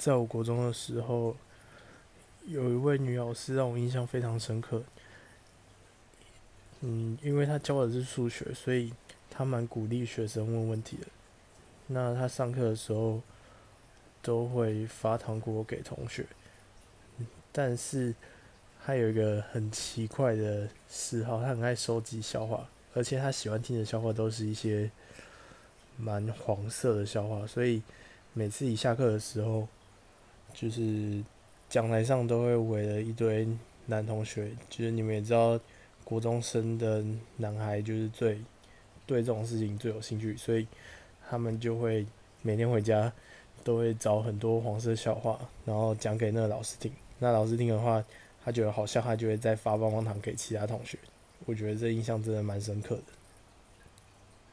在我国中的时候，有一位女老师让我印象非常深刻。嗯，因为她教的是数学，所以她蛮鼓励学生问问题的。那她上课的时候都会发糖果给同学，但是她有一个很奇怪的嗜好，她很爱收集笑话，而且她喜欢听的笑话都是一些蛮黄色的笑话，所以每次一下课的时候，就是讲台上都会围了一堆男同学，就是你们也知道，国中生的男孩就是最对这种事情最有兴趣，所以他们就会每天回家都会找很多黄色笑话，然后讲给那个老师听。那老师听的话，他觉得好笑，他就会再发棒棒糖给其他同学。我觉得这印象真的蛮深刻的。